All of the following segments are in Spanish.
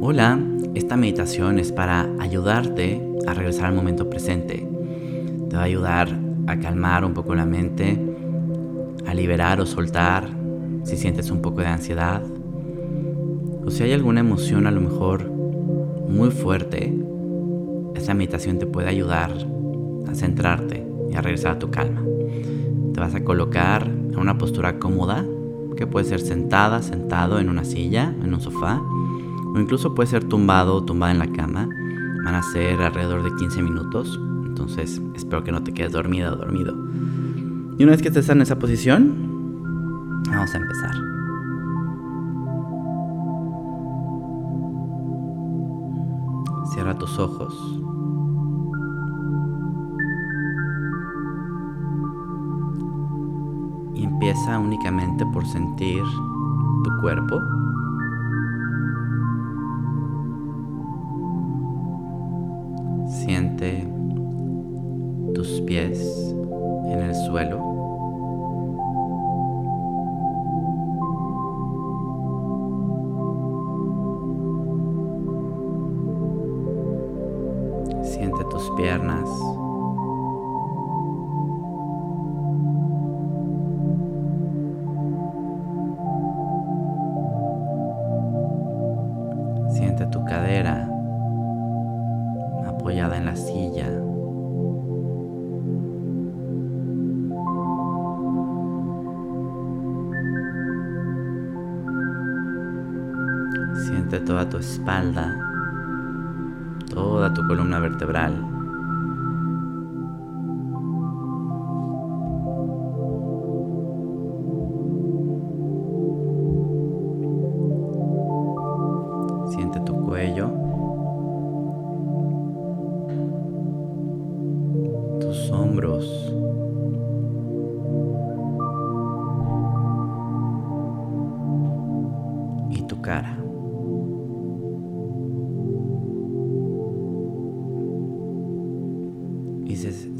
Hola, esta meditación es para ayudarte a regresar al momento presente. Te va a ayudar a calmar un poco la mente, a liberar o soltar si sientes un poco de ansiedad o si hay alguna emoción a lo mejor muy fuerte. Esta meditación te puede ayudar a centrarte y a regresar a tu calma. Te vas a colocar en una postura cómoda, que puede ser sentada, sentado en una silla, en un sofá, o incluso puede ser tumbado o tumbada en la cama. Van a ser alrededor de 15 minutos, entonces espero que no te quedes dormida o dormido. Y una vez que estés en esa posición, vamos a empezar. Cierra tus ojos. Empieza únicamente por sentir tu cuerpo. Siente tus pies en el suelo. Toda tu espalda, toda tu columna vertebral.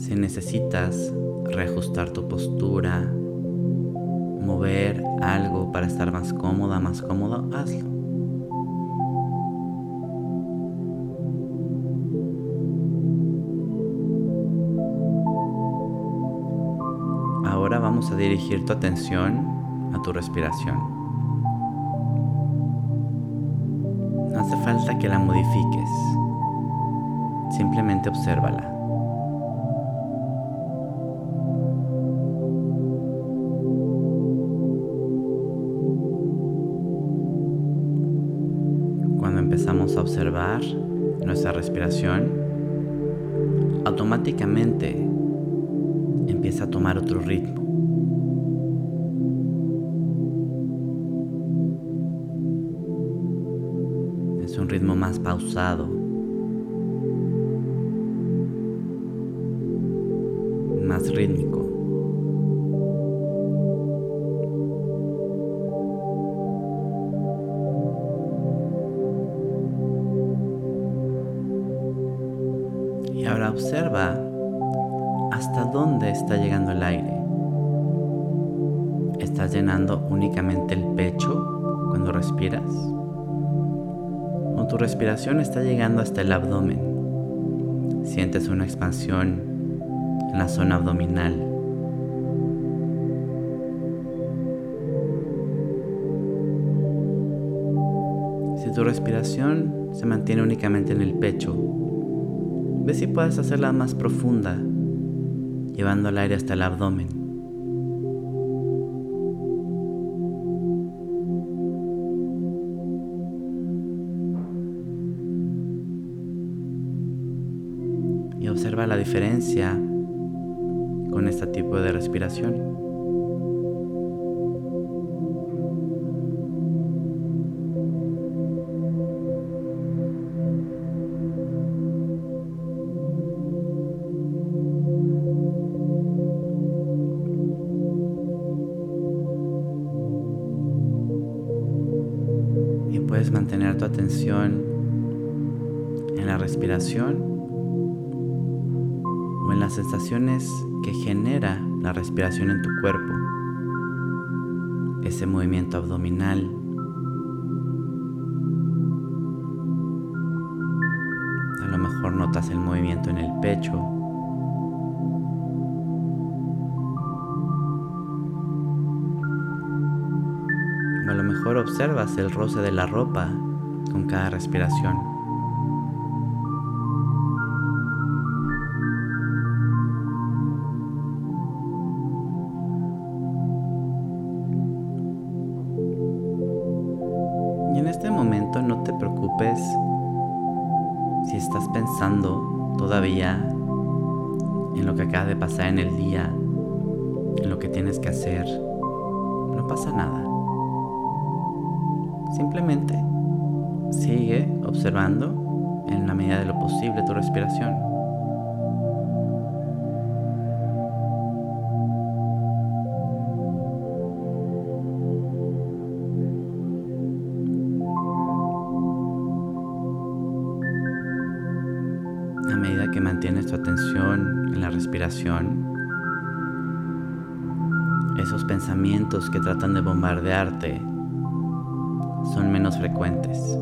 Si, si necesitas reajustar tu postura, mover algo para estar más cómoda, más cómodo, hazlo. Ahora vamos a dirigir tu atención a tu respiración. No hace falta que la modifiques. Simplemente obsérvala. Observar nuestra respiración, automáticamente empieza a tomar otro ritmo. Es un ritmo más pausado, más rítmico. Observa hasta dónde está llegando el aire. ¿Estás llenando únicamente el pecho cuando respiras? ¿O tu respiración está llegando hasta el abdomen? ¿Sientes una expansión en la zona abdominal? Si tu respiración se mantiene únicamente en el pecho, ve si puedes hacerla más profunda, llevando el aire hasta el abdomen. Y observa la diferencia con este tipo de respiración. Puedes mantener tu atención en la respiración o en las sensaciones que genera la respiración en tu cuerpo. ese movimiento abdominal. A lo mejor notas el movimiento en el pecho. A lo mejor observas el roce de la ropa con cada respiración. Tu respiración. que mantienes tu atención en la respiración, esos pensamientos que tratan de bombardearte son menos frecuentes.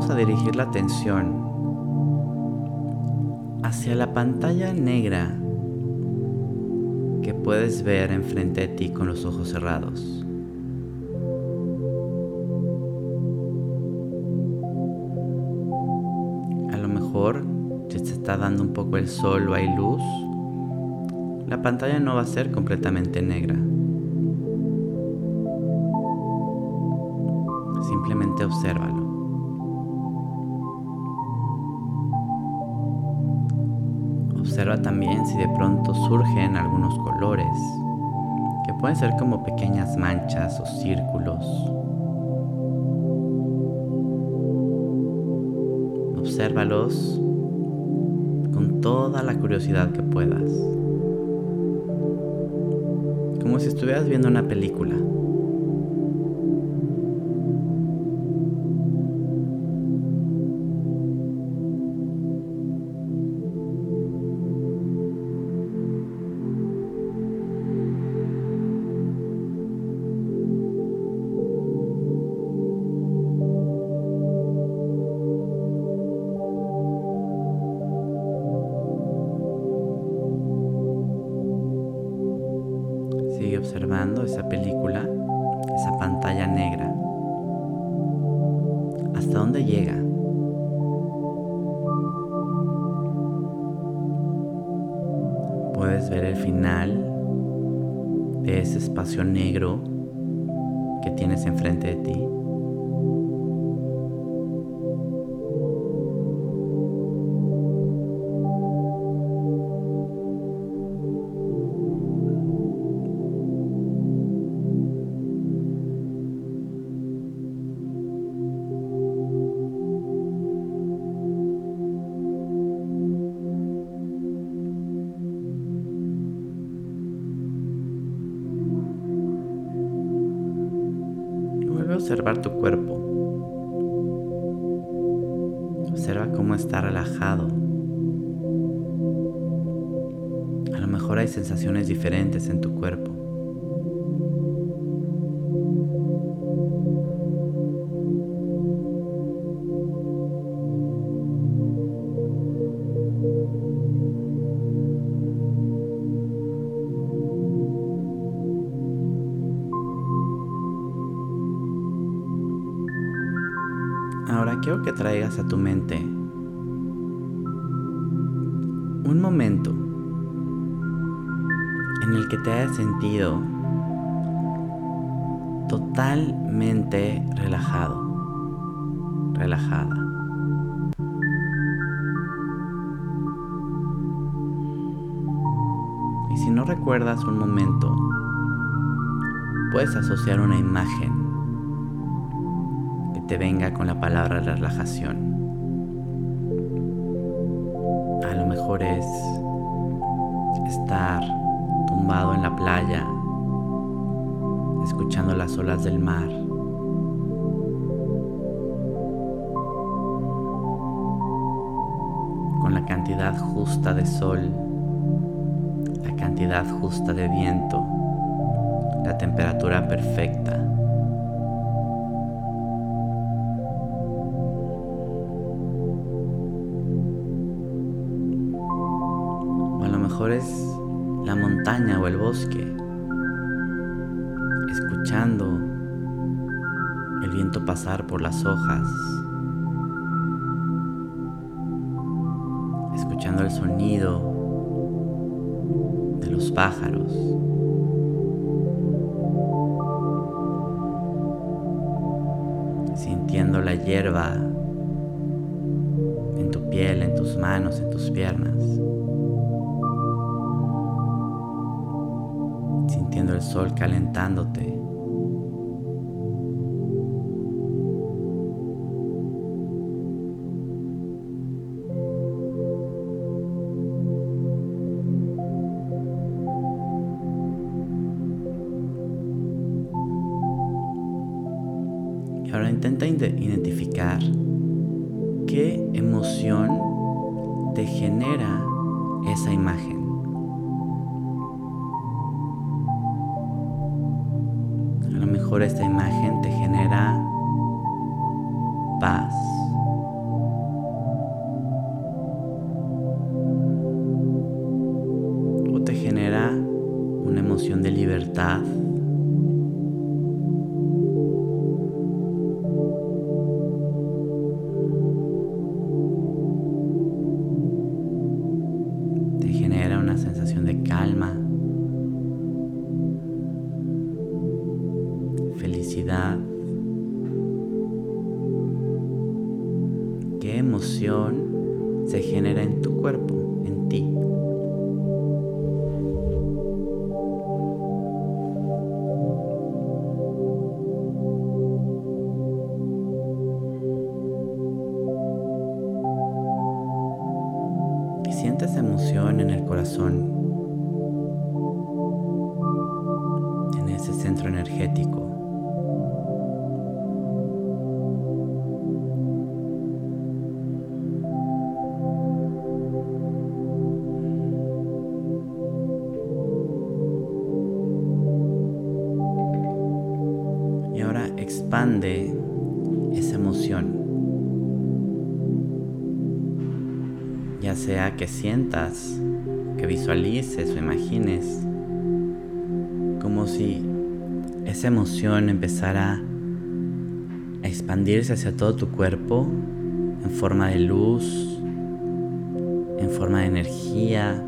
Vamos a dirigir la atención hacia la pantalla negra que puedes ver enfrente de ti con los ojos cerrados. A lo mejor, si te está dando un poco el sol o hay luz, la pantalla no va a ser completamente negra. Simplemente obsérvalo. Observa también si de pronto surgen algunos colores, que pueden ser como pequeñas manchas o círculos. Obsérvalos con toda la curiosidad que puedas, como si estuvieras viendo una película. Ese espacio negro que tienes enfrente de ti. Observa cómo está relajado. A lo mejor hay sensaciones diferentes en tu cuerpo. Traigas a tu mente un momento en el que te hayas sentido totalmente relajado, relajada. Y si no recuerdas un momento, puedes asociar una imagen te venga con la palabra relajación. A lo mejor es estar tumbado en la playa, escuchando las olas del mar. Con la cantidad justa de sol, la cantidad justa de viento, la temperatura perfecta. La montaña o el bosque escuchando el viento pasar por las hojas, escuchando el sonido de los pájaros. sintiendo la hierba en tu piel, en tus manos, en tus piernas. El sol calentándote. Ahora intenta identificar qué emoción te genera esa imagen. Esta imagen Y sientes emoción en el corazón, en ese centro energético. Sientas, que visualices o imagines como si esa emoción empezara a expandirse hacia todo tu cuerpo en forma de luz, en forma de energía,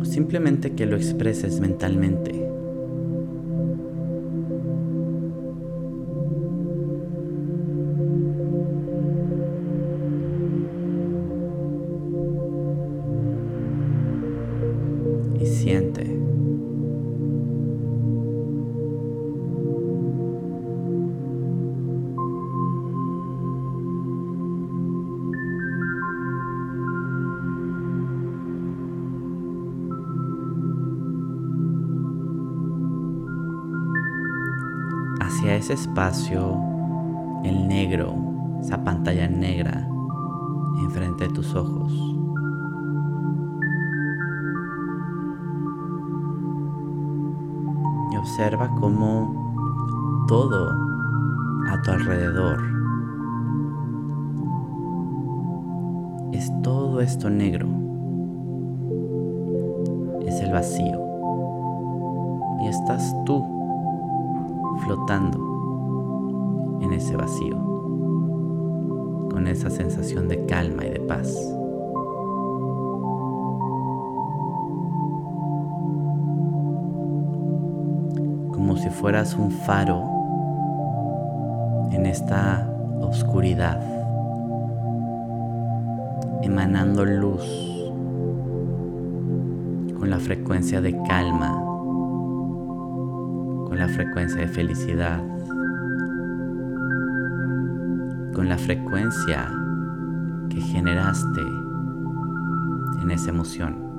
o simplemente que lo expreses mentalmente. Ese espacio, el negro, esa pantalla negra enfrente de tus ojos. Y observa cómo todo a tu alrededor es todo esto negro. Es el vacío. Y estás tú flotando en ese vacío, con esa sensación de calma y de paz. Como si fueras un faro en esta oscuridad, emanando luz con la frecuencia de calma con la frecuencia de felicidad, con la frecuencia que generaste en esa emoción.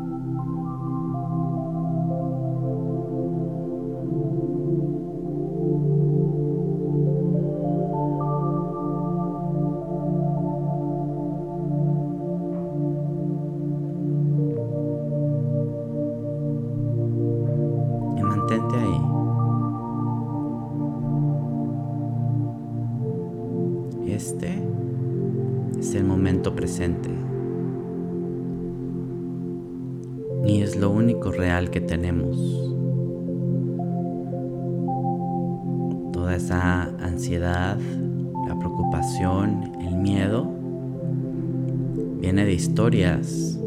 Este es el momento presente. Y es lo único real que tenemos. Toda esa ansiedad, la preocupación, el miedo, viene de historias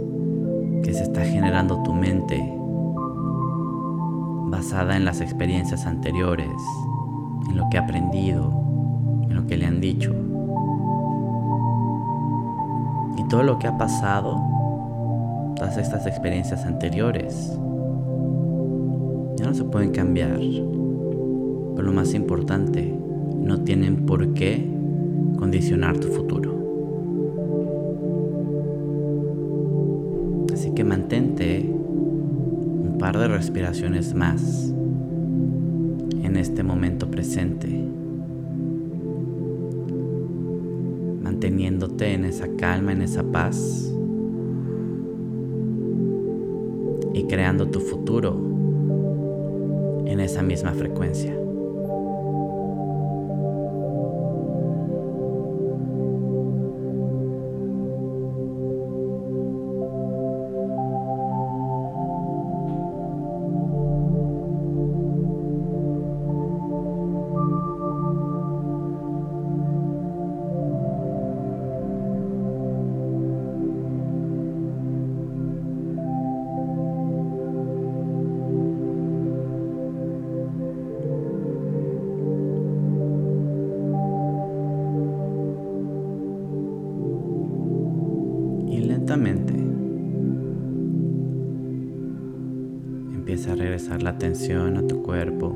que se está generando tu mente basada en las experiencias anteriores, en lo que ha aprendido, en lo que le han dicho. Todo lo que ha pasado, todas estas experiencias anteriores, ya no se pueden cambiar. Pero lo más importante, no tienen por qué condicionar tu futuro. Así que mantente un par de respiraciones más en este momento presente, manteniéndote en esa calma, en esa paz y creando tu futuro en esa misma frecuencia. Empieza a regresar la atención a tu cuerpo.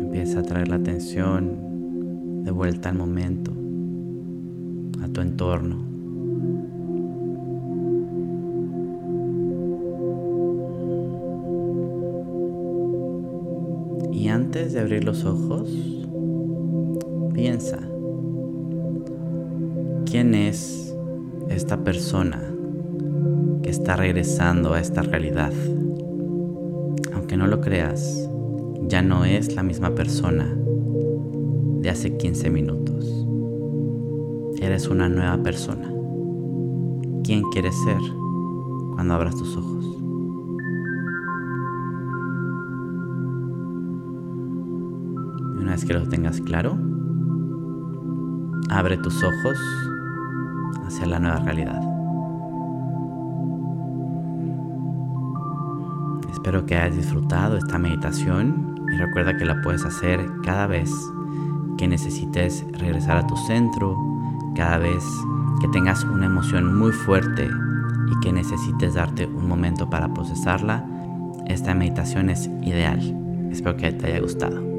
Empieza a traer la atención de vuelta al momento, a tu entorno. Y antes de abrir los ojos, piensa, ¿quién es esta persona que está regresando a esta realidad. Aunque no lo creas, ya no es la misma persona de hace 15 minutos. Eres una nueva persona. ¿Quién quieres ser cuando abras tus ojos? Una vez que lo tengas claro, abre tus ojos hacia la nueva realidad. Espero que hayas disfrutado esta meditación y recuerda que la puedes hacer cada vez que necesites regresar a tu centro, cada vez que tengas una emoción muy fuerte y que necesites darte un momento para procesarla. Esta meditación es ideal. Espero que te haya gustado.